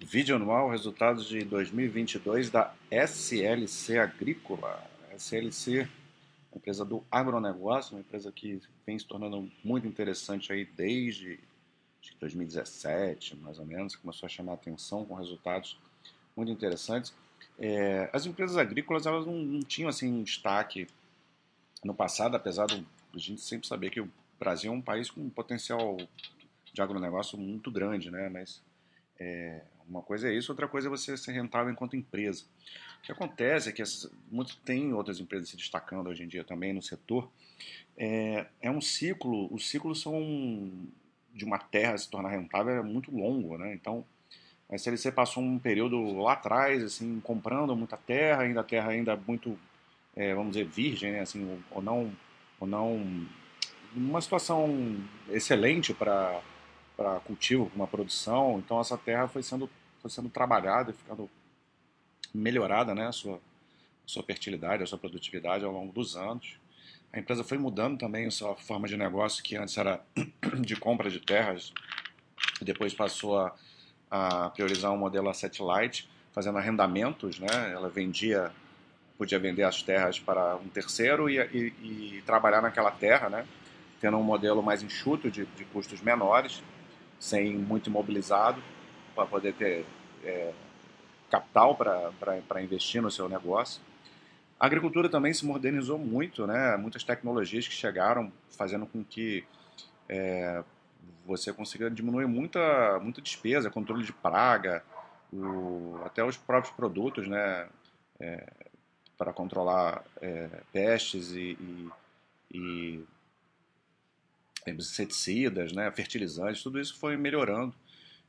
Vídeo anual, resultados de 2022 da SLC Agrícola. SLC, empresa do agronegócio, uma empresa que vem se tornando muito interessante aí desde 2017, mais ou menos, começou a chamar a atenção com resultados muito interessantes. É, as empresas agrícolas elas não, não, tinham assim um destaque no passado, apesar de a gente sempre saber que o Brasil é um país com um potencial de agronegócio muito grande, né? Mas é, uma coisa é isso, outra coisa é você ser rentável enquanto empresa. O que acontece é que essas, muito, tem outras empresas se destacando hoje em dia também no setor. É, é um ciclo, os ciclos são de uma terra se tornar rentável é muito longo, né? Então, a SLC passou um período lá atrás, assim, comprando muita terra, ainda a terra ainda muito, é, vamos dizer, virgem, né? Assim, ou não, ou não, uma situação excelente para para cultivo, uma produção. Então essa terra foi sendo, foi sendo trabalhada e ficando melhorada, né, a sua, a sua fertilidade, a sua produtividade ao longo dos anos. A empresa foi mudando também a sua forma de negócio, que antes era de compra de terras, e depois passou a, a priorizar um modelo asset light, fazendo arrendamentos, né? Ela vendia, podia vender as terras para um terceiro e, e, e trabalhar naquela terra, né? Tendo um modelo mais enxuto de, de custos menores sem muito imobilizado, para poder ter é, capital para investir no seu negócio. A agricultura também se modernizou muito, né? muitas tecnologias que chegaram fazendo com que é, você consiga diminuir muita, muita despesa, controle de praga, o, até os próprios produtos né? É, para controlar é, pestes e, e, e inseticidas, né, fertilizantes, tudo isso foi melhorando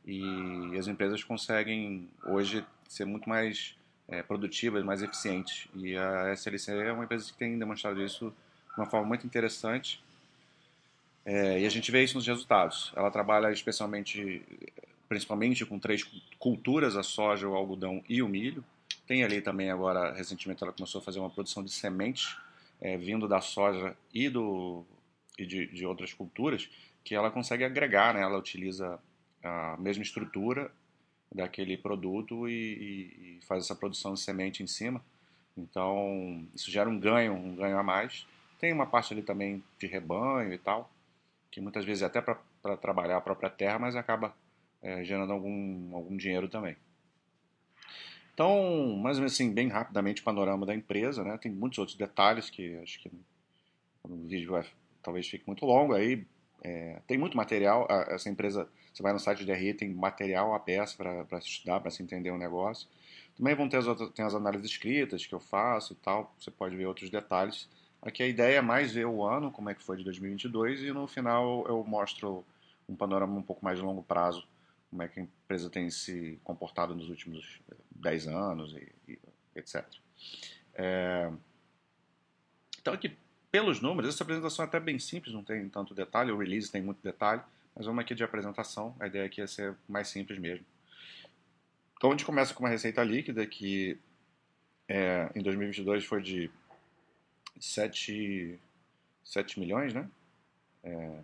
e as empresas conseguem hoje ser muito mais é, produtivas, mais eficientes. E a SLC é uma empresa que tem demonstrado isso de uma forma muito interessante. É, e a gente vê isso nos resultados. Ela trabalha especialmente, principalmente com três culturas: a soja, o algodão e o milho. Tem ali também agora, recentemente, ela começou a fazer uma produção de sementes é, vindo da soja e do e de, de outras culturas, que ela consegue agregar, né? ela utiliza a mesma estrutura daquele produto e, e, faz essa produção de semente em cima. Então, isso gera um ganho, um ganho a mais. Tem uma parte ali também de rebanho e tal, que muitas vezes é até para trabalhar a própria terra, mas acaba é, gerando algum, algum dinheiro também. Então, mais ou menos assim, bem rapidamente o panorama da empresa, né? Tem muitos outros detalhes que acho que no vídeo vai talvez fique muito longo. Aí é, tem muito material. Essa empresa, você vai no site da DRI, tem material a peça para estudar, para se entender o negócio. Também vão ter as, outras, tem as análises escritas que eu faço e tal. Você pode ver outros detalhes. Aqui a ideia é mais ver o ano, como é que foi de 2022, e no final eu mostro um panorama um pouco mais de longo prazo, como é que a empresa tem se comportado nos últimos 10 anos e, e etc. É... Então aqui pelos números, essa apresentação é até bem simples, não tem tanto detalhe, o release tem muito detalhe, mas vamos aqui de apresentação, a ideia aqui é ser mais simples mesmo. Então a gente começa com uma receita líquida que é, em 2022 foi de 7, 7 milhões, né? É,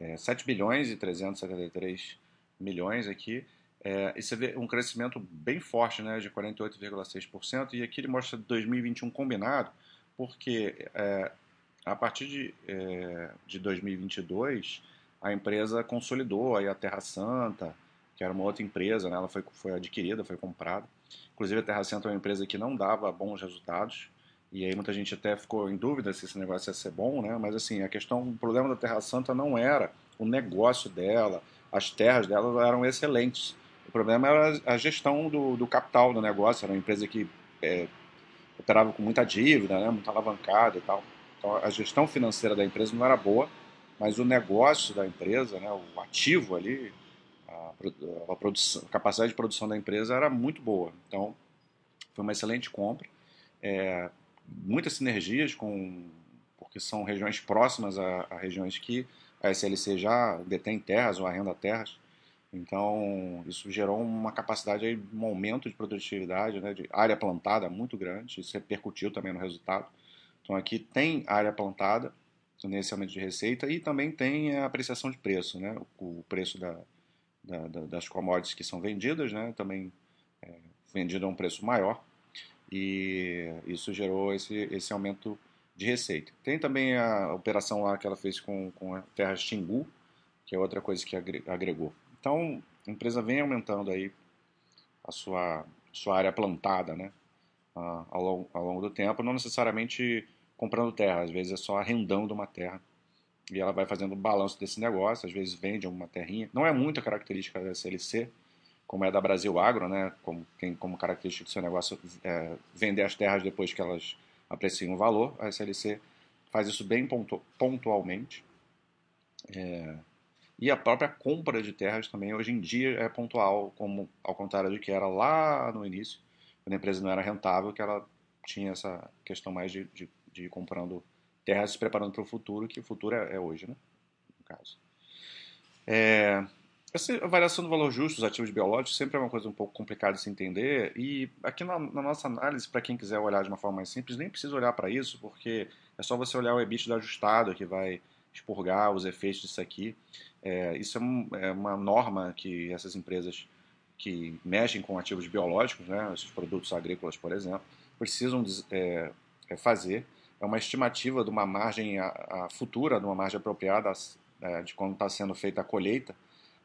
é, 7 bilhões e 373 milhões aqui. É, e você vê um crescimento bem forte, né, de 48,6%, e aqui ele mostra 2021 combinado, porque é, a partir de, é, de 2022 a empresa consolidou aí a Terra Santa, que era uma outra empresa, né, ela foi, foi adquirida, foi comprada. Inclusive a Terra Santa é uma empresa que não dava bons resultados, e aí muita gente até ficou em dúvida se esse negócio ia ser bom, né? Mas assim, a questão, o problema da Terra Santa não era o negócio dela, as terras dela eram excelentes. O problema era a gestão do, do capital do negócio, era uma empresa que é, operava com muita dívida, né, muito alavancada e tal. Então a gestão financeira da empresa não era boa, mas o negócio da empresa, né, o ativo ali, a, a, produção, a capacidade de produção da empresa era muito boa. Então foi uma excelente compra. É, muitas sinergias com porque são regiões próximas a, a regiões que a SLC já detém terras ou arrenda terras. Então, isso gerou uma capacidade, aí, um aumento de produtividade, né, de área plantada muito grande, isso repercutiu também no resultado. Então, aqui tem área plantada nesse aumento de receita e também tem a apreciação de preço, né, o preço da, da, da, das commodities que são vendidas, né? também é, vendido a um preço maior, e isso gerou esse, esse aumento de receita. Tem também a operação lá que ela fez com, com a terra Xingu, que é outra coisa que agregou. Então, a empresa vem aumentando aí a sua, sua área plantada, né? ao, longo, ao longo do tempo, não necessariamente comprando terra, às vezes é só arrendando uma terra. E ela vai fazendo um balanço desse negócio, às vezes vende uma terrinha. Não é muita característica da SLC, como é da Brasil Agro, né? Como tem como característica do seu negócio é, vender as terras depois que elas apreciam o valor. A SLC faz isso bem pontu pontualmente. É, e a própria compra de terras também hoje em dia é pontual, como ao contrário do que era lá no início, quando a empresa não era rentável, que ela tinha essa questão mais de, de, de ir comprando terras se preparando para o futuro, que o futuro é, é, hoje, né? No caso. É, essa avaliação do valor justo dos ativos biológicos sempre é uma coisa um pouco complicada de se entender, e aqui na, na nossa análise, para quem quiser olhar de uma forma mais simples, nem precisa olhar para isso, porque é só você olhar o EBITDA ajustado que vai expurgar os efeitos disso aqui. É, isso é, um, é, uma norma que essas empresas que mexem com ativos biológicos, né, esses produtos agrícolas, por exemplo, precisam é, é, fazer. É uma estimativa de uma margem a, a futura, de uma margem apropriada é, de quando está sendo feita a colheita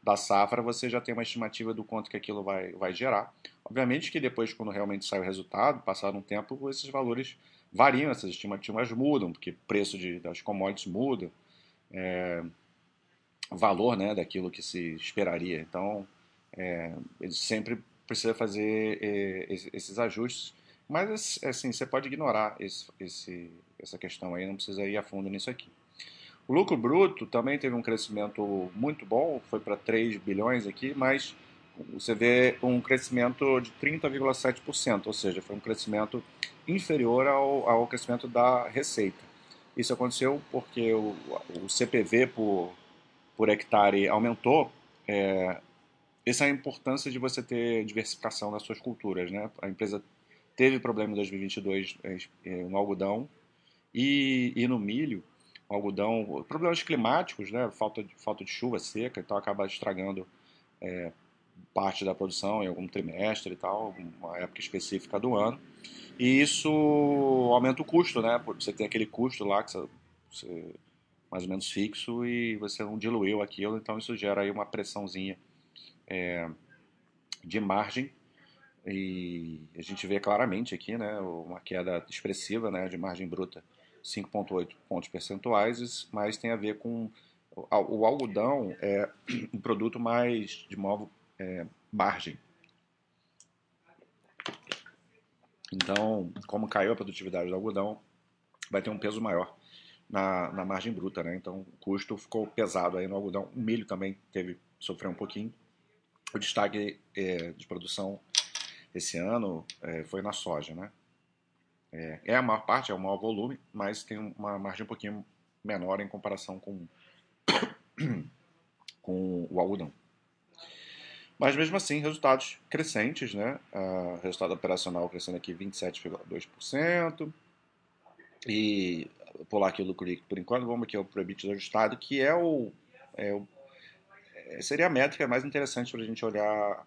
da safra, você já tem uma estimativa do quanto que aquilo vai, vai gerar. Obviamente que depois, quando realmente sai o resultado, passado um tempo, esses valores variam, essas estimativas mudam, porque preço de, das commodities muda, é, valor né, daquilo que se esperaria. Então, é, ele sempre precisa fazer é, esses ajustes. Mas, assim, você pode ignorar esse, esse, essa questão aí, não precisa ir a fundo nisso aqui. O lucro bruto também teve um crescimento muito bom, foi para 3 bilhões aqui, mas você vê um crescimento de 30,7%, ou seja, foi um crescimento inferior ao, ao crescimento da receita. Isso aconteceu porque o, o CPV por, por hectare aumentou. É, essa é a importância de você ter diversificação nas suas culturas. Né? A empresa teve problema em 2022 é, é, no algodão e, e no milho. O algodão, problemas climáticos, né? falta, de, falta de chuva seca, então acaba estragando é, parte da produção em algum trimestre e tal, uma época específica do ano. E isso aumenta o custo, né? Você tem aquele custo lá que você, você mais ou menos fixo e você não diluiu aquilo, então isso gera aí uma pressãozinha é, de margem e a gente vê claramente aqui, né, uma queda expressiva, né, de margem bruta, 5,8 pontos percentuais, mas tem a ver com o algodão é um produto mais de maior é, margem. Então, como caiu a produtividade do algodão, vai ter um peso maior na, na margem bruta, né? Então, o custo ficou pesado aí no algodão. O milho também teve sofreu um pouquinho. O destaque é, de produção esse ano é, foi na soja, né? É, é, a maior parte, é o maior volume, mas tem uma margem um pouquinho menor em comparação com, com o algodão. Mas mesmo assim, resultados crescentes, né? Uh, resultado operacional crescendo aqui 27,2%. E pular aqui o lucro líquido por enquanto, vamos aqui ao EBITDA ajustado, que é o, é o é, seria a métrica mais interessante para a gente olhar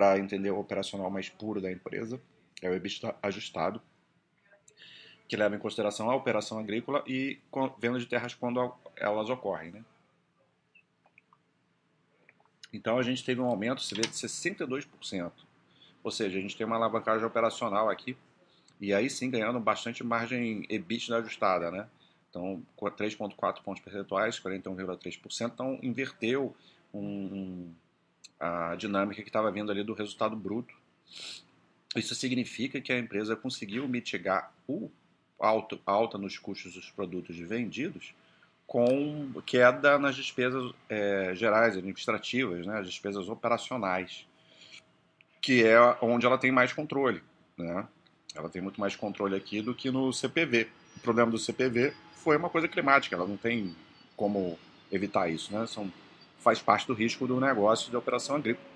para entender o operacional mais puro da empresa, é o EBITDA ajustado, que leva em consideração a operação agrícola e venda de terras quando elas ocorrem, né? Então a gente teve um aumento, se vê, de 62%. Ou seja, a gente tem uma alavancagem operacional aqui e aí sim ganhando bastante margem EBITDA ajustada, né? Então, 3,4 pontos percentuais, 41,3%. Então, inverteu um, um, a dinâmica que estava vindo ali do resultado bruto. Isso significa que a empresa conseguiu mitigar o alto, alta nos custos dos produtos vendidos com queda nas despesas é, gerais, administrativas, né, as despesas operacionais, que é onde ela tem mais controle. Né? Ela tem muito mais controle aqui do que no CPV. O problema do CPV foi uma coisa climática, ela não tem como evitar isso. Né? São, faz parte do risco do negócio de operação agrícola.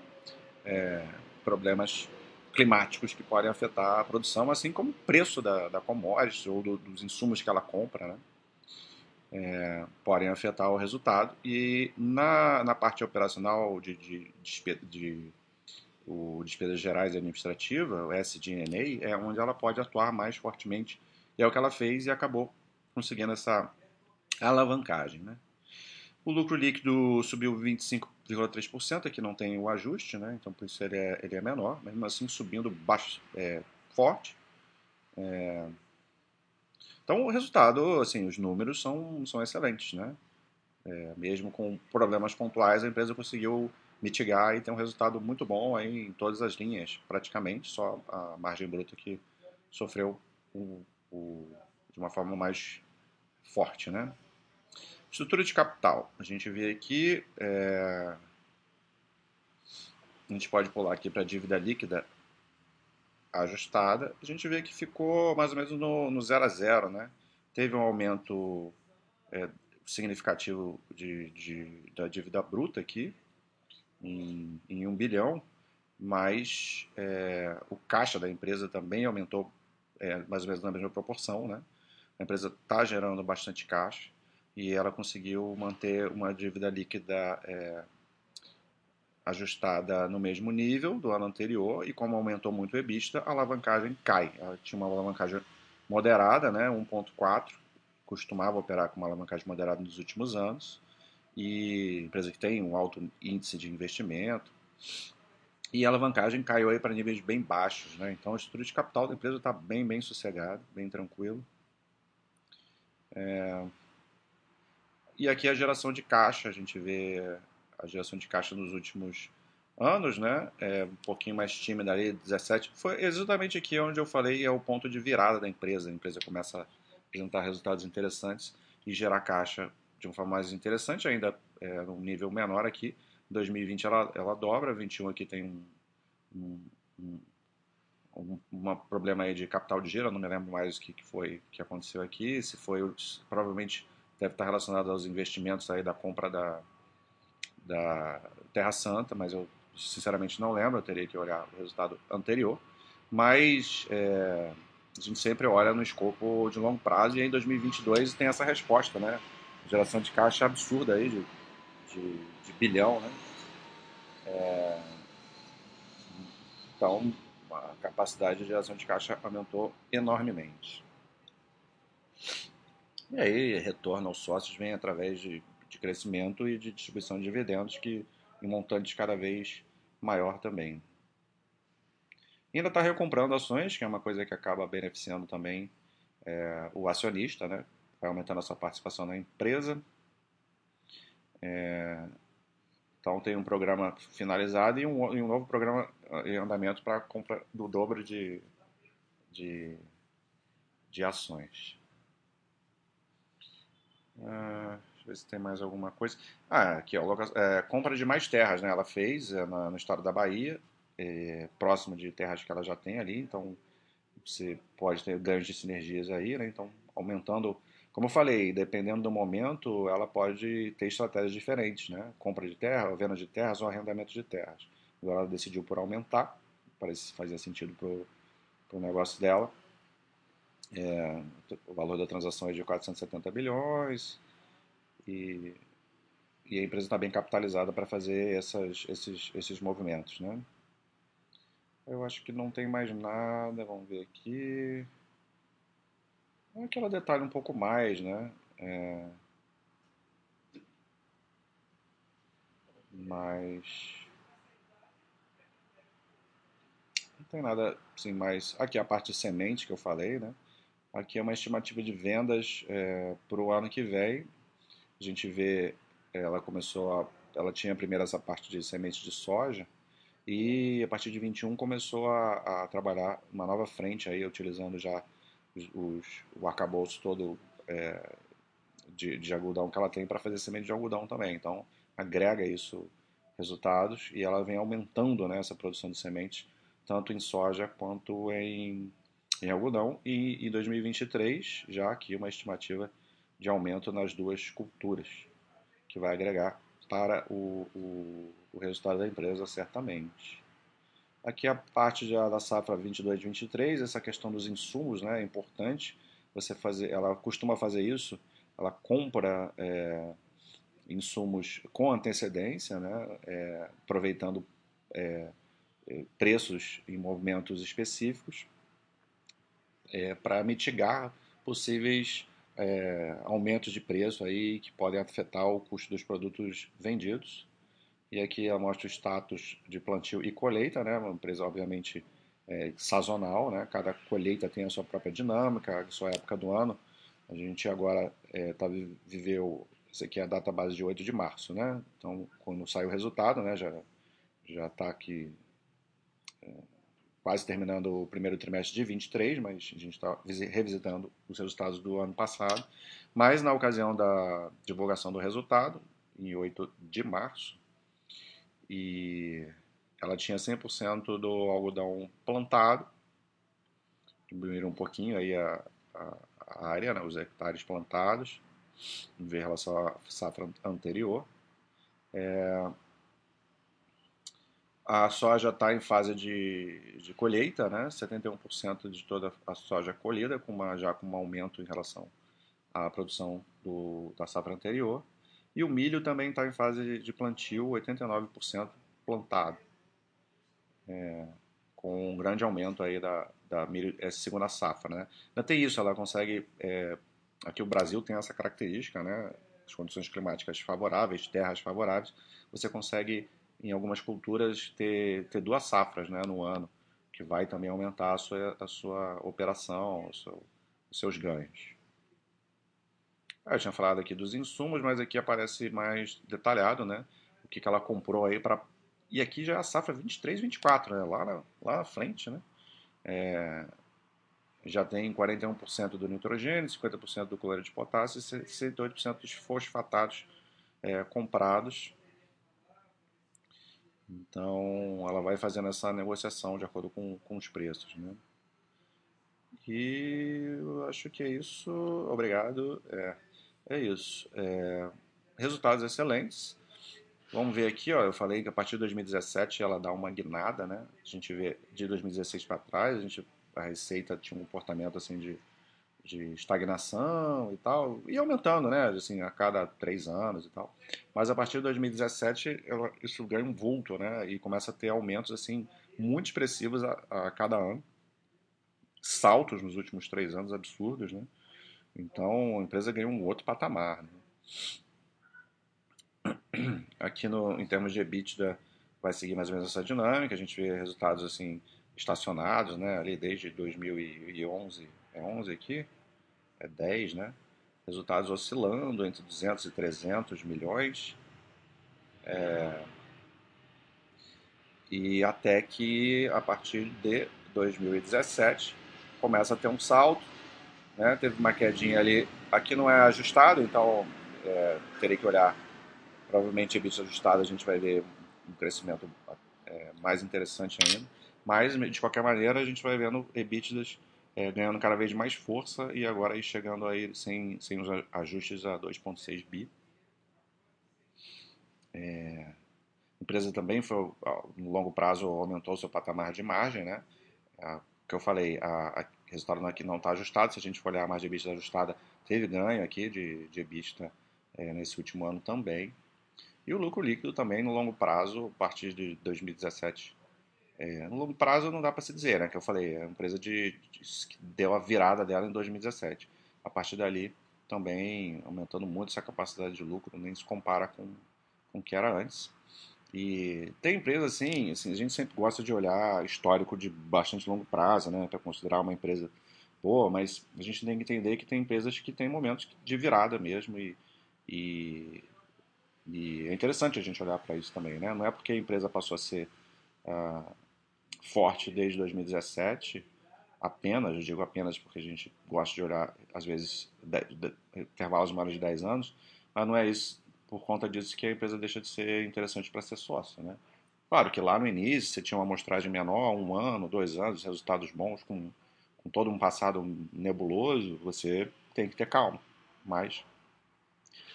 É, problemas climáticos que podem afetar a produção, assim como o preço da, da commodity ou do, dos insumos que ela compra. Né? é, podem afetar o resultado. E na, na parte operacional de, de, de, de o despesas gerais e administrativa, o SG&A, é onde ela pode atuar mais fortemente. E é o que ela fez e acabou conseguindo essa alavancagem. Né? O lucro líquido subiu 25,3%, aqui não tem o ajuste, né? então por isso ele é, ele é menor, mesmo assim subindo baixo, é, forte. É... Então o resultado, assim, os números são, são excelentes. Né? É, mesmo com problemas pontuais, a empresa conseguiu mitigar e ter um resultado muito bom em todas as linhas, praticamente, só a margem bruta que sofreu o, o, de uma forma mais forte, né? Estrutura de capital. A gente vê aqui, é... a gente pode pular aqui para a dívida líquida ajustada. A gente vê que ficou mais ou menos no, no zero a zero, né? Teve um aumento é, significativo de, de, da dívida bruta aqui, em, em um bilhão, mas é, o caixa da empresa também aumentou é, mais ou menos na mesma proporção, né? A empresa está gerando bastante caixa e ela conseguiu manter uma dívida líquida é, ajustada no mesmo nível do ano anterior e como aumentou muito o EBITDA, a alavancagem cai. Ela tinha uma alavancagem moderada, né, 1.4, costumava operar com uma alavancagem moderada nos últimos anos e empresa que tem um alto índice de investimento e a alavancagem caiu aí para níveis bem baixos, né? Então a estrutura de capital da empresa está bem, bem sossegado, bem tranquilo. É... E aqui a geração de caixa, a gente vê a geração de caixa nos últimos anos, né? É um pouquinho mais tímida ali, 17. Foi exatamente aqui onde eu falei é o ponto de virada da empresa. A empresa começa a apresentar resultados interessantes e gerar caixa de uma forma mais interessante, ainda é, num nível menor aqui. Em 2020 ela, ela dobra, 21 aqui tem um, um um, um problema aí de capital de giro, não me lembro mais o que, que foi que aconteceu aqui, se foi, provavelmente deve estar relacionado aos investimentos aí da compra da, da Terra Santa, mas eu sinceramente não lembro, eu teria que olhar o resultado anterior, mas é, a gente sempre olha no escopo de longo prazo e em 2022 tem essa resposta, né? Geração de caixa absurda aí de, de, de bilhão, né? É, então, a capacidade de geração de caixa aumentou enormemente. E aí, retorno aos sócios vem através de, de crescimento e de distribuição de dividendos, que em montante cada vez maior também. Ainda está recomprando ações, que é uma coisa que acaba beneficiando também é, o acionista, né? vai aumentando a sua participação na empresa. É, então tem um programa finalizado e um, e um novo programa eh, em andamento para compra do dobro de, de, de ações. Uh, deixa eu ver se tem mais alguma coisa. Ah, aqui, ó, é, compra de mais terras, né? Ela fez é, na, no estado da Bahia, é, próximo de terras que ela já tem ali, então você pode ter ganhos de sinergias aí, né? Então, aumentando como eu falei, dependendo do momento, ela pode ter estratégias diferentes, né? Compra de terra, venda de terras ou arrendamento de terras. Agora ela decidiu por aumentar, parece que fazia sentido para o negócio dela. É, o valor da transação é de 470 bilhões e, e a empresa está bem capitalizada para fazer essas, esses, esses movimentos, né? Eu acho que não tem mais nada, vamos ver aqui é que ela detalha um pouco mais, né? É... Mas não tem nada assim mais. Aqui a parte de semente que eu falei, né? Aqui é uma estimativa de vendas é, para o ano que vem. A gente vê, ela começou a, ela tinha primeiro essa parte de semente de soja e a partir de 21 começou a, a trabalhar uma nova frente aí, utilizando já os, o arcabouço todo é, de, de algodão que ela tem para fazer semente de algodão também. Então, agrega isso resultados e ela vem aumentando né, essa produção de sementes, tanto em soja quanto em, em algodão. E em 2023, já aqui uma estimativa de aumento nas duas culturas, que vai agregar para o, o, o resultado da empresa, certamente. Aqui a parte já da safra 22 23, essa questão dos insumos, né, é importante. Você fazer, ela costuma fazer isso ela compra é, insumos com antecedência, né, é, aproveitando é, é preços em movimentos específicos é, para mitigar possíveis é, aumentos de preço aí que podem afetar o custo dos produtos vendidos. E aqui ela mostra o status de plantio e colheita, né, uma empresa obviamente é, sazonal, né? Cada colheita tem a sua própria dinâmica, a sua época do ano. A gente agora é, tá, viveu, isso aqui é a data base de 8 de março, né? Então, quando sai o resultado, né, já já está aqui quase terminando o primeiro trimestre de 23, mas a gente está revisitando os resultados do ano passado. Mas na ocasião da divulgação do resultado, em 8 de março, e ela tinha 100% do algodão plantado, diminuíram um pouquinho aí a, a, a área, né, os hectares plantados, em relação à safra anterior. É, a soja está em fase de, de colheita, né? 71% de toda a soja colhida, com uma, já com um aumento em relação à produção do, da safra anterior. E o milho também está em fase de plantio, 89% plantado é, com um grande aumento aí da, da segunda safra. Né? Ainda tem isso, ela consegue. É, aqui o Brasil tem essa característica, né? as condições climáticas favoráveis, terras favoráveis, você consegue, em algumas culturas, ter, ter duas safras né, no ano, que vai também aumentar a sua, a sua operação, seu, os seus ganhos. Eu tinha falado aqui dos insumos, mas aqui aparece mais detalhado, né? O que, que ela comprou aí para e aqui já é a safra 23, 24, né? lá, na, lá na frente. Né? É, já tem 41% do nitrogênio, 50% do cloreto de potássio e 68% dos fosfatados é, comprados. Então, ela vai fazendo essa negociação de acordo com, com os preços. Né? E eu acho que é isso. Obrigado. É, é isso. É, resultados excelentes. Vamos ver aqui, ó, eu falei que a partir de 2017 ela dá uma guinada, né? A gente vê de 2016 para trás, a, gente, a receita tinha um comportamento assim de, de estagnação e tal, e aumentando, né? Assim, a cada três anos e tal. Mas a partir de 2017 ela, isso ganha um vulto, né? E começa a ter aumentos assim muito expressivos a, a cada ano, saltos nos últimos três anos absurdos, né? Então a empresa ganhou um outro patamar. Né? Aqui no, em termos de EBITDA vai seguir mais ou menos essa dinâmica, a gente vê resultados assim estacionados, né, ali desde 2011, é 11 aqui, é 10, né, resultados oscilando entre 200 e 300 milhões, é, e até que a partir de 2017 começa a ter um salto, né, teve uma quedinha ali, aqui não é ajustado, então é, terei que olhar. Provavelmente, EBITDA ajustado, a gente vai ver um crescimento é, mais interessante ainda. Mas, de qualquer maneira, a gente vai vendo EBITDAs é, ganhando cada vez mais força e agora aí chegando aí sem, sem os ajustes a 2,6 bi. É, a empresa também, foi, no longo prazo, aumentou seu patamar de margem, né? Que eu falei, o resultado aqui não está ajustado. Se a gente for olhar a margem de EBITDA ajustada, teve ganho aqui de, de EBITDA é, nesse último ano também. E o lucro líquido também no longo prazo, a partir de 2017. É, no longo prazo não dá para se dizer, né? Que eu falei, é uma empresa de, de, que deu a virada dela em 2017. A partir dali, também aumentando muito essa capacidade de lucro, nem se compara com, com o que era antes. E tem empresas assim, assim, a gente sempre gosta de olhar histórico de bastante longo prazo, né? Para considerar uma empresa boa, mas a gente tem que entender que tem empresas que têm momentos de virada mesmo e, e e é interessante a gente olhar para isso também, né? Não é porque a empresa passou a ser uh, forte desde 2017, apenas, eu digo apenas porque a gente gosta de olhar, às vezes, de, de, intervalos maiores de 10 anos, mas não é isso por conta disso que a empresa deixa de ser interessante para ser sócio, né? Claro que lá no início você tinha uma amostragem menor, um ano, dois anos, resultados bons, com, com todo um passado nebuloso, você tem que ter calma. Mas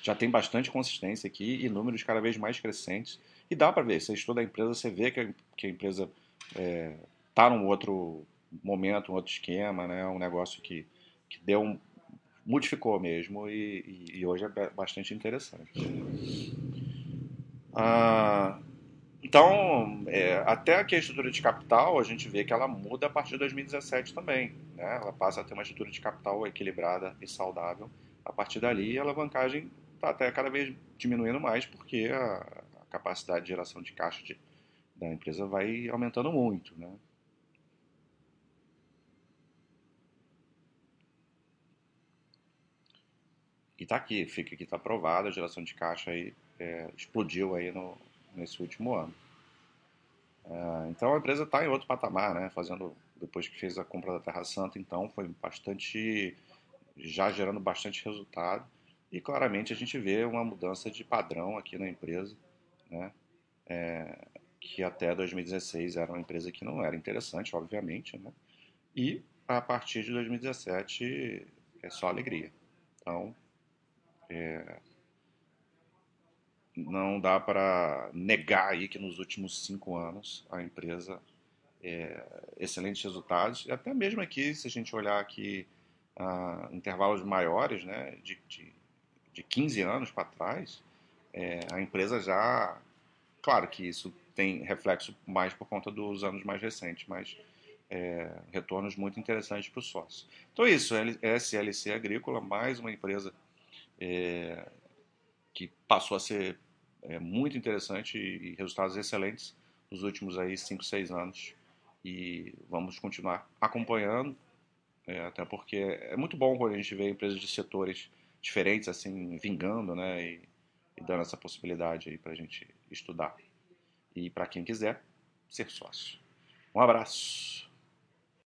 já tem bastante consistência aqui e números cada vez mais crescentes. E dá para ver, você estuda a empresa, você vê que a, que a empresa é, tá num outro momento, um outro esquema, né? um negócio que, que deu um, modificou mesmo e, e, e hoje é bastante interessante. Ah, então, é, até aqui a estrutura de capital, a gente vê que ela muda a partir de 2017 também. Né? Ela passa a ter uma estrutura de capital equilibrada e saudável. A partir dali, a alavancagem está até cada vez diminuindo mais, porque a, a capacidade de geração de caixa de, da empresa vai aumentando muito. Né? E está aqui, fica aqui, está aprovado, a geração de caixa aí é, explodiu aí no, nesse último ano. É, então a empresa está em outro patamar, né? Fazendo depois que fez a compra da Terra Santa, então foi bastante já gerando bastante resultado e claramente a gente vê uma mudança de padrão aqui na empresa, né? É, que até 2016 era uma empresa que não era interessante, obviamente, né? E a partir de 2017 é só alegria. Então, é, não dá para negar aí que nos últimos cinco anos a empresa é, excelentes resultados e até mesmo aqui se a gente olhar aqui ah, intervalos maiores né de, de, de 15 anos para trás é, a empresa já claro que isso tem reflexo mais por conta dos anos mais recentes mas é, retornos muito interessantes para o sócio então é isso SLC Agrícola mais uma empresa é, que passou a ser é, muito interessante e, resultados excelentes nos últimos aí 5, 6 anos. E vamos continuar acompanhando, é, até porque é muito bom quando a gente vê empresas de setores diferentes assim vingando, né, e, dando essa possibilidade aí para a gente estudar. E para quem quiser, ser sócio. Um abraço.